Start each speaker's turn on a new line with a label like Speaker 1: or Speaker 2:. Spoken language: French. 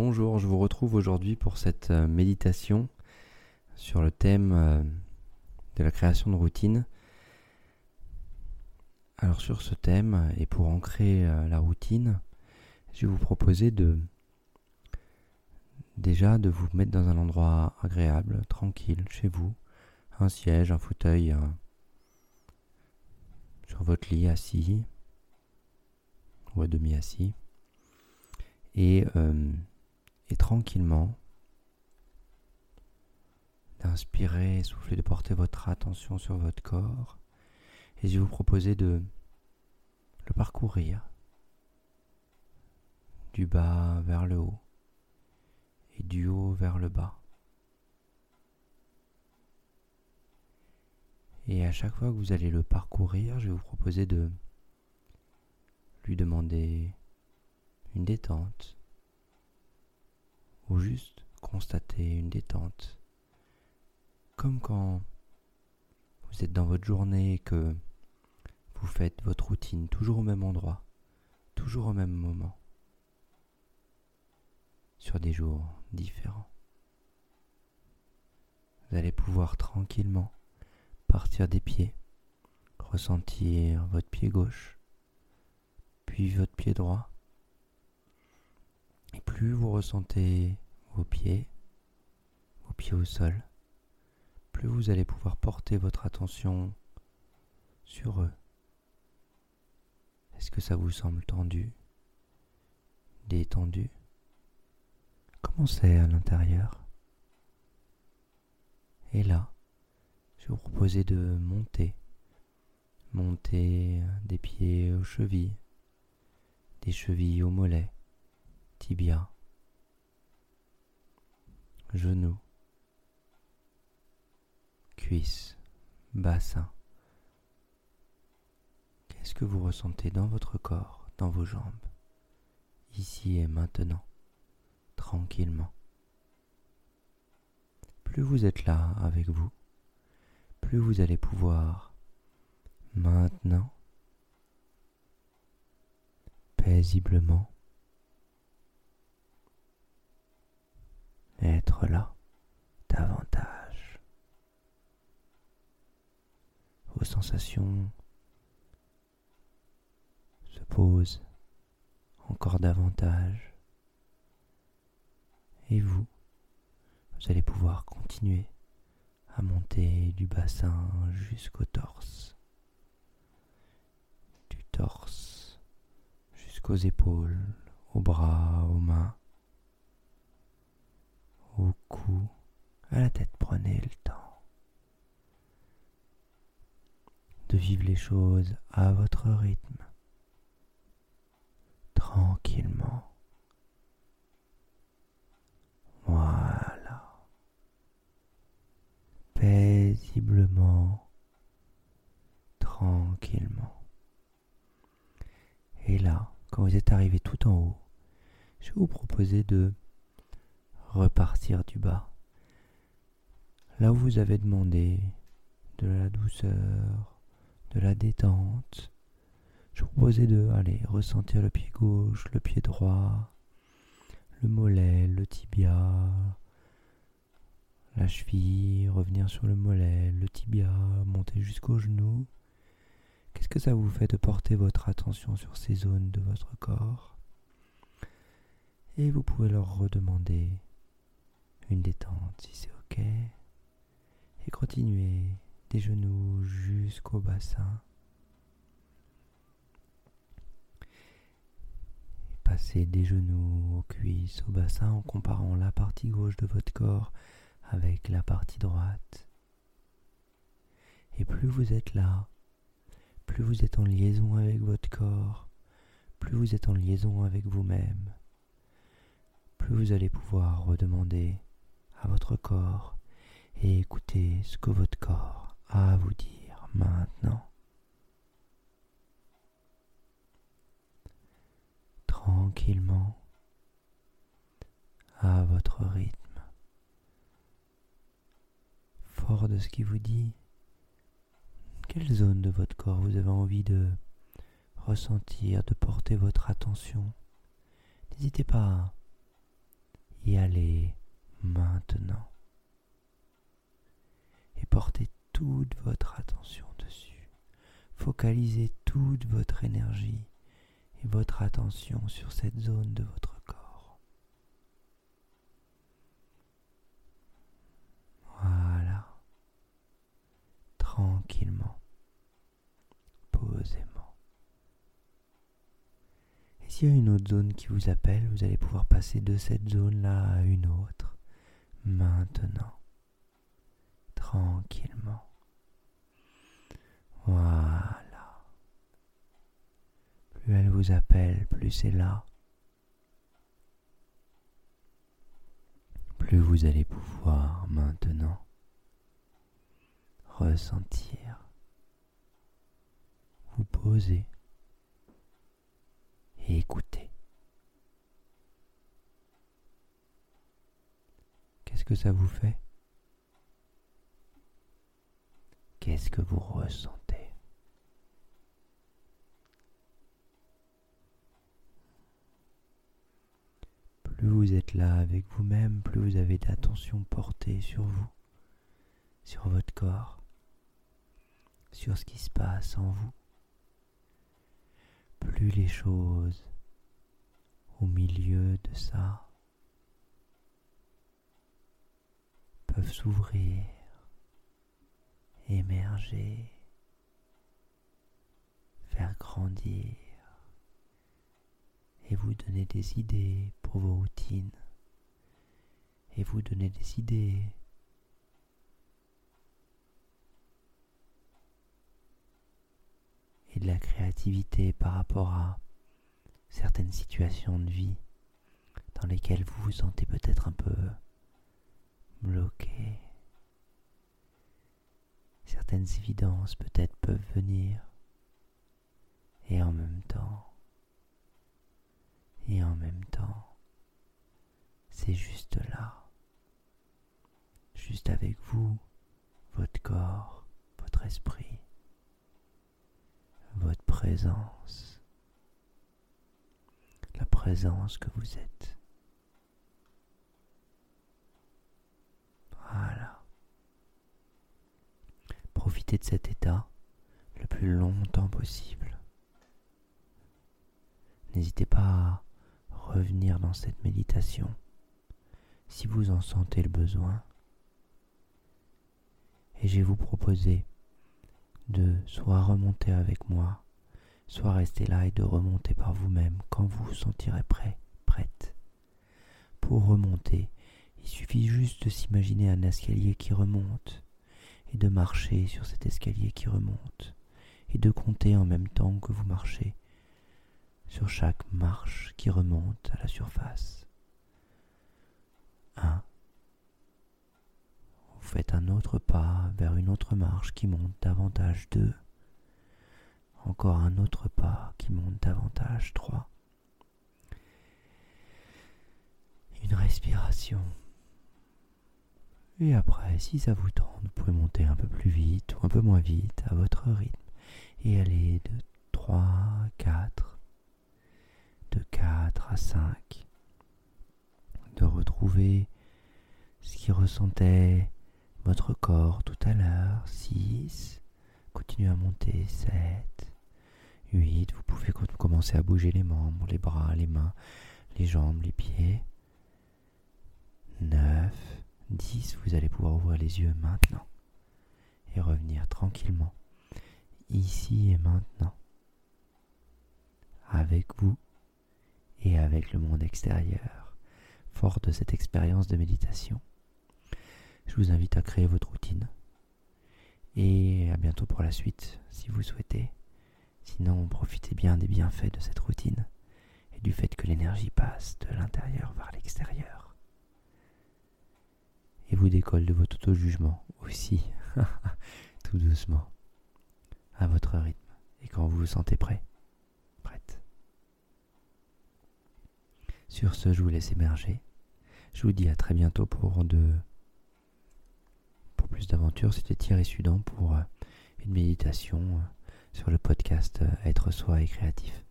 Speaker 1: Bonjour, je vous retrouve aujourd'hui pour cette euh, méditation sur le thème euh, de la création de routine. Alors sur ce thème, et pour ancrer euh, la routine, je vais vous proposer de déjà de vous mettre dans un endroit agréable, tranquille, chez vous, un siège, un fauteuil, sur votre lit assis ou à demi assis et et tranquillement d'inspirer, souffler, de porter votre attention sur votre corps. Et je vais vous proposer de le parcourir du bas vers le haut et du haut vers le bas. Et à chaque fois que vous allez le parcourir, je vais vous proposer de lui demander une détente, ou juste constater une détente. Comme quand vous êtes dans votre journée et que vous faites votre routine toujours au même endroit, toujours au même moment, sur des jours différents. Vous allez pouvoir tranquillement partir des pieds, ressentir votre pied gauche, puis votre pied droit, plus vous ressentez vos pieds, vos pieds au sol, plus vous allez pouvoir porter votre attention sur eux. Est-ce que ça vous semble tendu, détendu? Comment c'est à l'intérieur? Et là, je vais vous proposer de monter, monter des pieds aux chevilles, des chevilles aux mollets, tibia, genou, cuisse, bassin. Qu'est-ce que vous ressentez dans votre corps, dans vos jambes, ici et maintenant, tranquillement? Plus vous êtes là avec vous, plus vous allez pouvoir maintenant paisiblement être là davantage. Vos sensations se posent encore davantage. Et vous, vous allez pouvoir continuer à monter du bassin jusqu'au torse, du torse jusqu'aux épaules, aux bras, aux mains, au cou, à la tête. Prenez le temps de vivre les choses à votre rythme, tranquillement. Voilà. Paisiblement, tranquillement. Et là, quand vous êtes arrivé tout en haut, je vais vous proposer de repartir du bas. Là où vous avez demandé de la douceur, de la détente, je vous proposais de aller ressentir le pied gauche, le pied droit, le mollet, le tibia, la cheville, revenir sur le mollet, le tibia, monter jusqu'au genou. Qu'est-ce que ça vous fait de porter votre attention sur ces zones de votre corps? Et vous pouvez leur redemander une détente si c'est ok. Et continuez des genoux jusqu'au bassin. passez des genoux aux cuisses, au bassin en comparant la partie gauche de votre corps avec la partie droite. Et plus vous êtes là, plus vous êtes en liaison avec votre corps, plus vous êtes en liaison avec vous-même, plus vous allez pouvoir redemander à votre corps et écoutez ce que votre corps a à vous dire maintenant. Tranquillement, à votre rythme, fort de ce qui vous dit, quelle zone de votre corps vous avez envie de ressentir, de porter votre attention? N'hésitez pas aller maintenant et portez toute votre attention dessus. Focalisez toute votre énergie et votre attention sur cette zone de votre corps. Voilà. Tranquillement. Posément. Et s'il y a une autre zone qui vous appelle, vous allez pouvoir passer de cette zone-là à une autre. Maintenant. Tranquillement. Voilà. Plus elle vous appelle, plus c'est là. Plus vous allez pouvoir maintenant ressentir, vous poser et écouter. Qu'est-ce que ça vous fait? Qu'est-ce que vous ressentez? Plus vous êtes là avec vous-même, plus vous avez d'attention portée sur vous, sur votre corps, sur ce qui se passe en vous. Plus les choses au milieu de ça s'ouvrir émerger, faire grandir et vous donner des idées pour vos routines et vous donner des idées et de la créativité par rapport à certaines situations de vie dans lesquelles vous vous sentez peut-être un peu bloqué certaines évidences peut-être peuvent venir. Et en même temps et en même temps c'est juste là. Juste avec vous votre corps votre esprit votre présence. La présence que vous êtes voilà De cet état le plus longtemps possible. N'hésitez pas à revenir dans cette méditation si vous en sentez le besoin. Et je vais vous proposer de soit remonter avec moi, soit rester là et de remonter par vous-même quand vous vous sentirez prêt, prête. Pour remonter, il suffit juste de s'imaginer un escalier qui remonte et de marcher sur cet escalier qui remonte et de compter en même temps que vous marchez sur chaque marche qui remonte à la surface. 1. Vous faites un autre pas vers une autre marche qui monte davantage. 2. Encore un autre pas qui monte davantage. 3. Une respiration. Et après, si ça vous tente, vous pouvez monter un peu plus vite ou un peu moins vite à votre rythme et aller de 3 à 4, de 4 à 5, de retrouver ce qui ressentait votre corps tout à l'heure, 6, continuez à monter, 7, 8, vous pouvez commencer à bouger les membres, les bras, les mains, les jambes, les pieds, 9, 10, vous allez pouvoir ouvrir les yeux maintenant et revenir tranquillement, ici et maintenant, avec vous et avec le monde extérieur, fort de cette expérience de méditation. Je vous invite à créer votre routine et à bientôt pour la suite si vous souhaitez. Sinon, profitez bien des bienfaits de cette routine et du fait que l'énergie passe de l'intérieur vers l'extérieur et vous décolle de votre auto-jugement aussi, tout doucement, à votre rythme, et quand vous vous sentez prêt, prête. Sur ce, je vous laisse émerger. Je vous dis à très bientôt pour de pour plus d'aventures. C'était Thierry Sudan pour euh, une méditation euh, sur le podcast euh, Être soi et créatif.